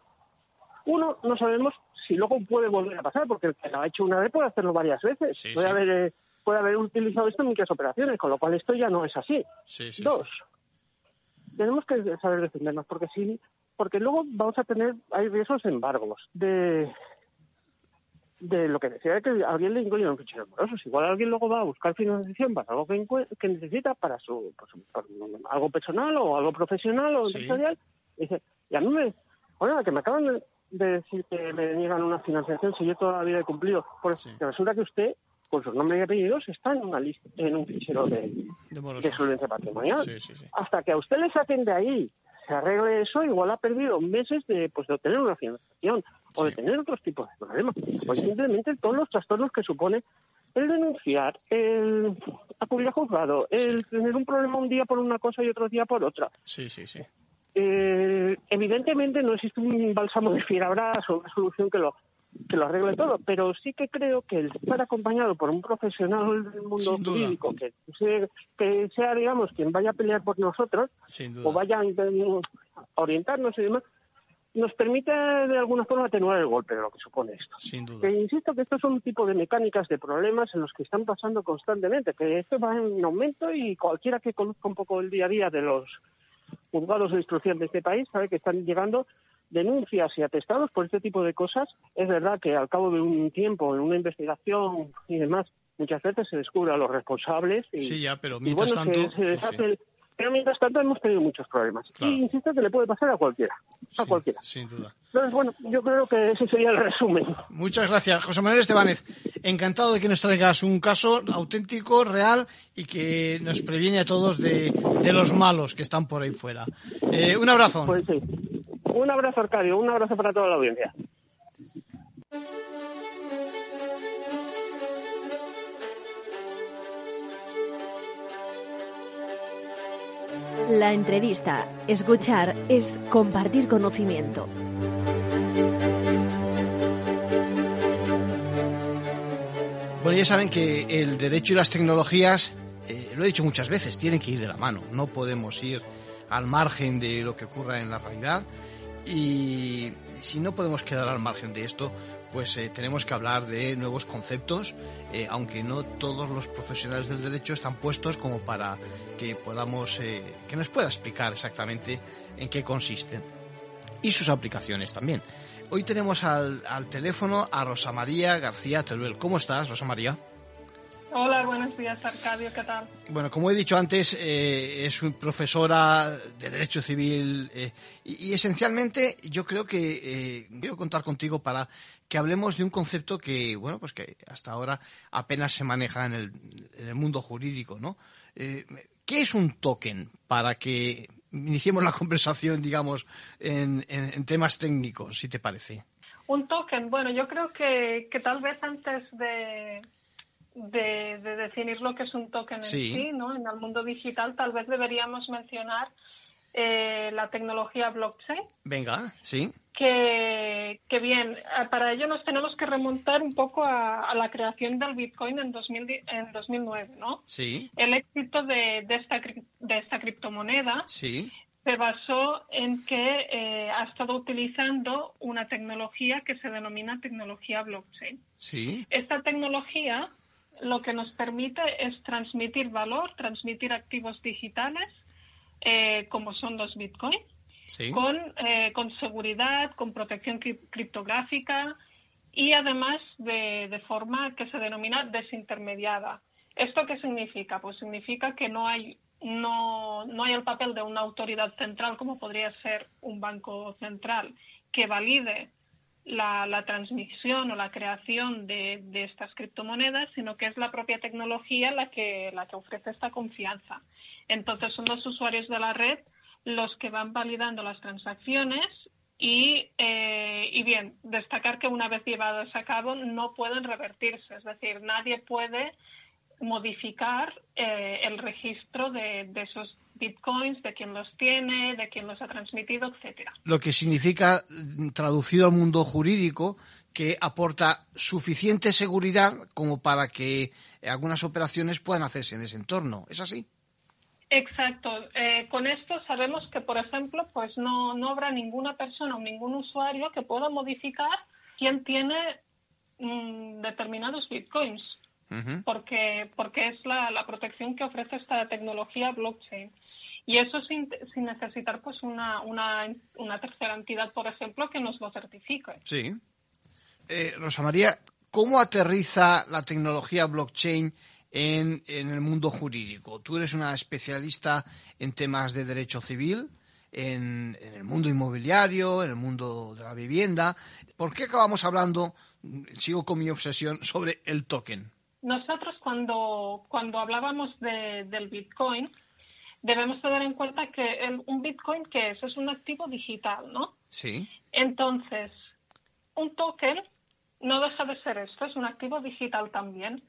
Uno, no sabemos si luego puede volver a pasar, porque el que lo ha hecho una vez puede hacerlo varias veces. Sí, puede, sí. Haber, eh, puede haber utilizado esto en muchas operaciones, con lo cual esto ya no es así. Sí, sí, Dos, tenemos que saber defendernos, porque sí, porque luego vamos a tener, hay riesgos embargos, de de lo que decía de que alguien le incluye un fichero morosos. Igual alguien luego va a buscar financiación para algo que, que necesita para su, pues, para algo personal o algo profesional o Sí. empresarial. Y dice, y a mí me, oiga, que me acaban de- de decir que me niegan una financiación si yo toda la vida he cumplido. Pues que resulta que usted, con su nombre y apellidos, está en una lista, en un fichero de, De solvencia patrimonial. Sí, sí, sí. Hasta que a usted le saquen de ahí, se arregle eso, igual ha perdido meses de, pues, de obtener una financiación o de tener otros tipos de problemas. o simplemente todos los trastornos que supone el denunciar, el acudir al juzgado, el tener un problema un día por una cosa y otro día por otra. Sí, sí, sí. Eh, evidentemente no existe un bálsamo de fierabrás o una solución que lo que lo arregle todo, pero sí que creo que el estar acompañado por un profesional del mundo jurídico que sea, que sea, digamos, quien vaya a pelear por nosotros o vaya a orientarnos y demás, nos permite de alguna forma atenuar el golpe de lo que supone esto. Sin duda. Que insisto que estos son un tipo de mecánicas de problemas en los que están pasando constantemente, que esto va en aumento y cualquiera que conozca un poco el día a día de los juzgados de instrucción de este país sabe que están llegando denuncias y atestados por este tipo de cosas. Es verdad que al cabo de un tiempo, en una investigación y demás, muchas veces se descubre a los responsables y, Sí, ya, pero y mientras bueno, tanto... se, se sí, deshace sí. el- Pero mientras tanto hemos tenido muchos problemas. Claro. Y insisto que le puede pasar a cualquiera. A cualquiera. Sin duda. Entonces, bueno, yo creo que ese sería el resumen. Muchas gracias, José Manuel Estebanez. Encantado de que nos traigas un caso auténtico, real y que nos previene a todos de, de los malos que están por ahí fuera. Eh, un abrazo. Pues sí. Un abrazo, Arcadio. Un abrazo para toda la audiencia. La entrevista, escuchar, es compartir conocimiento. Bueno, ya saben que el derecho y las tecnologías, eh, lo he dicho muchas veces, tienen que ir de la mano. No podemos ir al margen de lo que ocurra en la realidad. Y si no podemos quedar al margen de esto, pues eh, tenemos que hablar de nuevos conceptos, eh, aunque no todos los profesionales del derecho están puestos como para que podamos, eh, que nos pueda explicar exactamente en qué consisten y sus aplicaciones también. Hoy tenemos al, al teléfono a Rosa María García Teruel. ¿Cómo estás, Rosa María? Hola, buenos días, Arcadio, ¿qué tal? Bueno, como he dicho antes, eh, es profesora de Derecho Civil eh, y, y, esencialmente yo creo que eh, quiero contar contigo para que hablemos de un concepto que, bueno, pues que hasta ahora apenas se maneja en el, en el mundo jurídico, ¿no? Eh, ¿Qué es un token? Para que iniciemos la conversación, digamos, en, en, en temas técnicos, si te parece. Un token, bueno, yo creo que, que tal vez antes de de, de, definir lo que es un token sí. en sí, ¿no? En el mundo digital tal vez deberíamos mencionar eh, la tecnología blockchain. Venga, sí. Que, que, bien, para ello nos tenemos que remontar un poco a, a la creación del Bitcoin en, 2000, en 2009, ¿no? Sí. El éxito de, de, esta, de esta criptomoneda sí. se basó en que eh, ha estado utilizando una tecnología que se denomina tecnología blockchain. Sí. Esta tecnología lo que nos permite es transmitir valor, transmitir activos digitales, eh, como son los bitcoins, sí. con, eh, con, seguridad, con protección criptográfica y además de, de, forma que se denomina desintermediada. ¿Esto qué significa? Pues significa que no hay, no, no hay el papel de una autoridad central, como podría ser un banco central, que valide la, la, transmisión o la creación de, estas criptomonedas, sino que es la propia tecnología la que, la que ofrece esta confianza. Entonces son los usuarios de la red los que van validando las transacciones y, eh, y bien, destacar que una vez llevadas a cabo no pueden revertirse, es decir, nadie puede modificar eh, el registro de, de esos bitcoins, de quién los tiene, de quién los ha transmitido, etcétera. Lo que significa, traducido al mundo jurídico, que aporta suficiente seguridad como para que algunas operaciones puedan hacerse en ese entorno. ¿Es así? Exacto. Eh, con esto sabemos que, por ejemplo, pues no, no habrá ninguna persona o ningún usuario que pueda modificar quién tiene mmm, determinados bitcoins. Uh -huh. porque, porque es la, la, protección que ofrece esta tecnología blockchain. Y eso sin, sin necesitar pues una, una, una, tercera entidad, por ejemplo, que nos lo certifique. Sí. Eh, Rosa María, ¿cómo aterriza la tecnología blockchain en, en, el mundo jurídico? Tú eres una especialista en temas de derecho civil, en, en el mundo inmobiliario, en el mundo de la vivienda. ¿Por qué acabamos hablando, sigo con mi obsesión, sobre el token? Nosotros cuando, cuando hablábamos de, del Bitcoin, debemos tener en cuenta que el, un Bitcoin, ¿qué es? Es un activo digital, ¿no? Sí. Entonces, un token no deja de ser esto, es un activo digital también.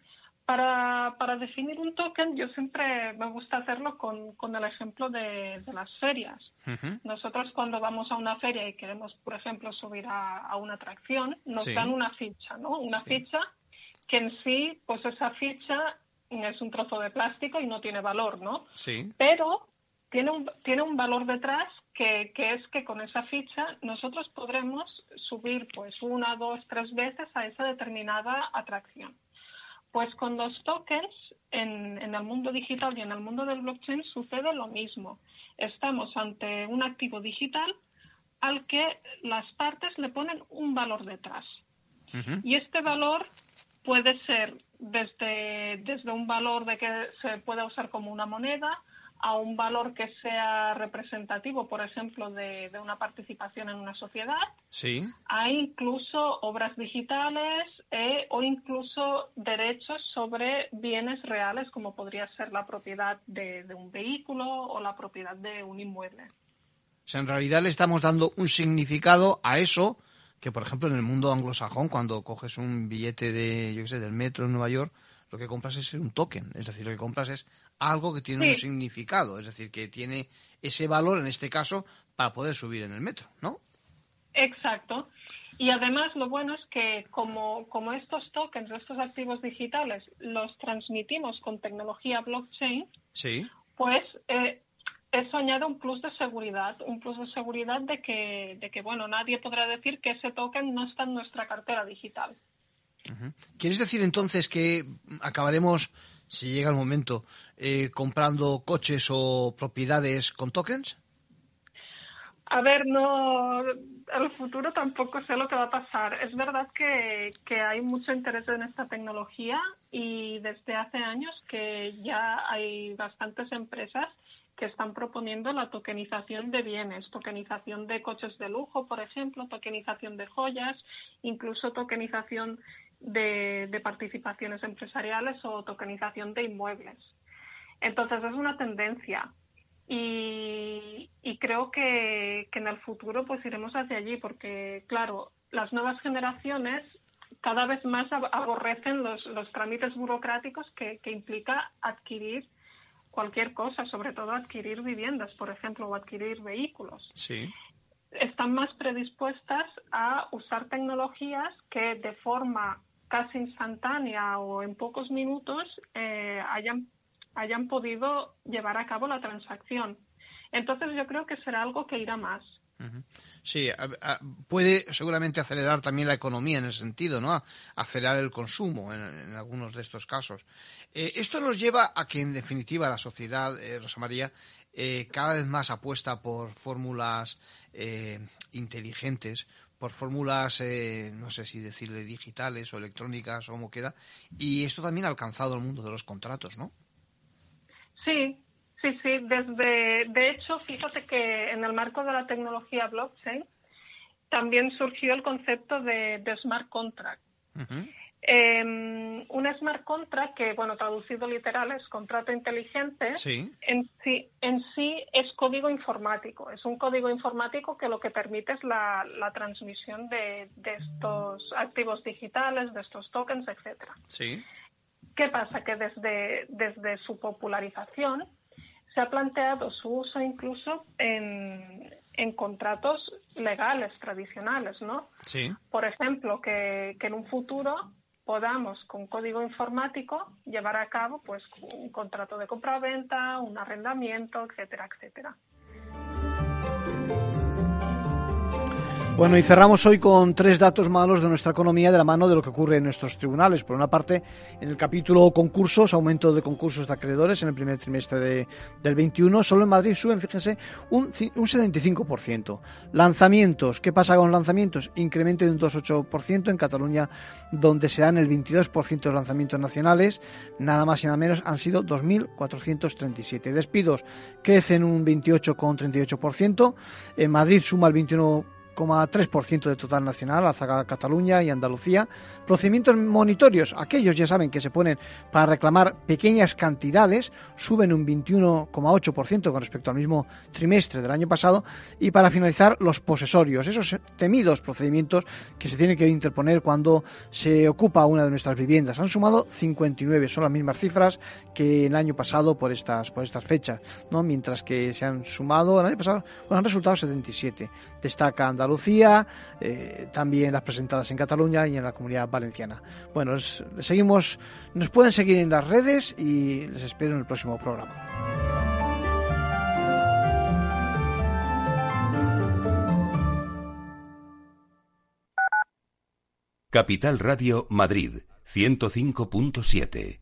Para, para definir un token, yo siempre me gusta hacerlo con, con el ejemplo de, de las ferias. Uh -huh. Nosotros cuando vamos a una feria y queremos, por ejemplo, subir a, a una atracción, nos Sí. dan una ficha, ¿no? Una Sí. ficha que en sí, pues esa ficha es un trozo de plástico y no tiene valor, ¿no? Sí. Pero tiene un, tiene un valor detrás que, que es que con esa ficha nosotros podremos subir pues una, dos, tres veces a esa determinada atracción. Pues con los tokens en, en el mundo digital y en el mundo del blockchain sucede lo mismo. Estamos ante un activo digital al que las partes le ponen un valor detrás. Y este valor puede ser desde, desde un valor de que se pueda usar como una moneda a un valor que sea representativo, por ejemplo, de, de una participación en una sociedad, Sí. hay incluso obras digitales eh, o incluso derechos sobre bienes reales, como podría ser la propiedad de, de un vehículo o la propiedad de un inmueble. O sea, en realidad le estamos dando un significado a eso que, por ejemplo, en el mundo anglosajón, cuando coges un billete de, yo qué sé, del metro en Nueva York, lo que compras es un token. Es decir, lo que compras es algo que tiene Sí. un significado. Es decir, que tiene ese valor, en este caso, para poder subir en el metro, ¿no? Exacto. Y además lo bueno es que como, como estos tokens, estos activos digitales, los transmitimos con tecnología blockchain, Sí. pues eh, eso añade un plus de seguridad, un plus de seguridad de que, de que bueno, nadie podrá decir que ese token no está en nuestra cartera digital. ¿Quieres decir entonces que acabaremos, si llega el momento, eh, comprando coches o propiedades con tokens? A ver, no, el futuro tampoco sé lo que va a pasar. Es verdad que, que, hay mucho interés en esta tecnología y desde hace años que ya hay bastantes empresas que están proponiendo la tokenización de bienes, tokenización de coches de lujo, por ejemplo, tokenización de joyas, incluso tokenización de, participaciones empresariales o tokenización de inmuebles. Entonces es una tendencia y, y creo que, que, en el futuro pues iremos hacia allí porque, claro, las nuevas generaciones cada vez más aborrecen los, los trámites burocráticos que, que implica adquirir cualquier cosa, sobre todo adquirir viviendas, por ejemplo, o adquirir vehículos. Sí. Están más predispuestas a usar tecnologías que de forma casi instantánea o en pocos minutos eh, hayan hayan podido llevar a cabo la transacción. Entonces yo creo que será algo que irá más. Sí, puede seguramente acelerar también la economía en ese sentido, ¿no? Acelerar el consumo en, algunos de estos casos. Eh, esto nos lleva a que, en definitiva, la sociedad, eh, Rosa María, eh, cada vez más apuesta por fórmulas eh, inteligentes, por fórmulas, eh, no sé si decirle digitales o electrónicas o como quiera, y esto también ha alcanzado el mundo de los contratos, ¿no? Sí, sí, sí. Desde, de hecho, fíjate que en el marco de la tecnología blockchain también surgió el concepto de, de smart contract. eh, un smart contract, que, bueno, traducido literal es contrato inteligente, sí. En, sí, en sí es código informático. Es un código informático que lo que permite es la, la transmisión de, de, estos activos digitales, de estos tokens, etcétera. Sí. ¿Qué pasa? Que desde, desde su popularización se ha planteado su uso incluso en, en contratos legales tradicionales, ¿no? Sí. Por ejemplo, que, que en un futuro podamos con código informático llevar a cabo pues un contrato de compra-venta, un arrendamiento, etcétera, etcétera. Bueno, y cerramos hoy con tres datos malos de nuestra economía de la mano de lo que ocurre en nuestros tribunales. Por una parte, en el capítulo concursos, aumento de concursos de acreedores en el primer trimestre de, del 21, solo en Madrid suben, fíjense, un, un 75%. Lanzamientos, ¿qué pasa con lanzamientos? Incremento de un 2,8% en Cataluña, donde se dan el 22% de lanzamientos nacionales, nada más y nada menos han sido 2.437. Despidos crecen un 28,38%, en Madrid suma el 21 3% de total nacional, a Cataluña y Andalucía. Procedimientos monitorios, aquellos ya saben que se ponen para reclamar pequeñas cantidades, suben un 21,8% con respecto al mismo trimestre del año pasado. Y para finalizar, los posesorios, esos temidos procedimientos que se tienen que interponer cuando se ocupa una de nuestras viviendas. Han sumado 59, son las mismas cifras que el año pasado por estas, por estas fechas, ¿no? mientras que se han sumado, el año pasado bueno, han resultado 77. Destaca Andalucía, eh, también las presentadas en Cataluña y en la comunidad valenciana. Bueno, seguimos, nos pueden seguir en las redes y les espero en el próximo programa. Capital Radio Madrid 105.7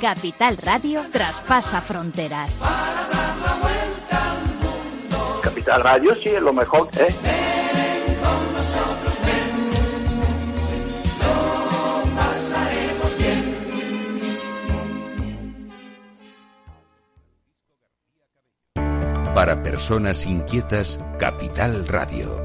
Capital Radio traspasa fronteras. Capital Radio sí es lo mejor, ¿eh? con nosotros, ven. Lo pasaremos bien. Para personas inquietas, Capital Radio.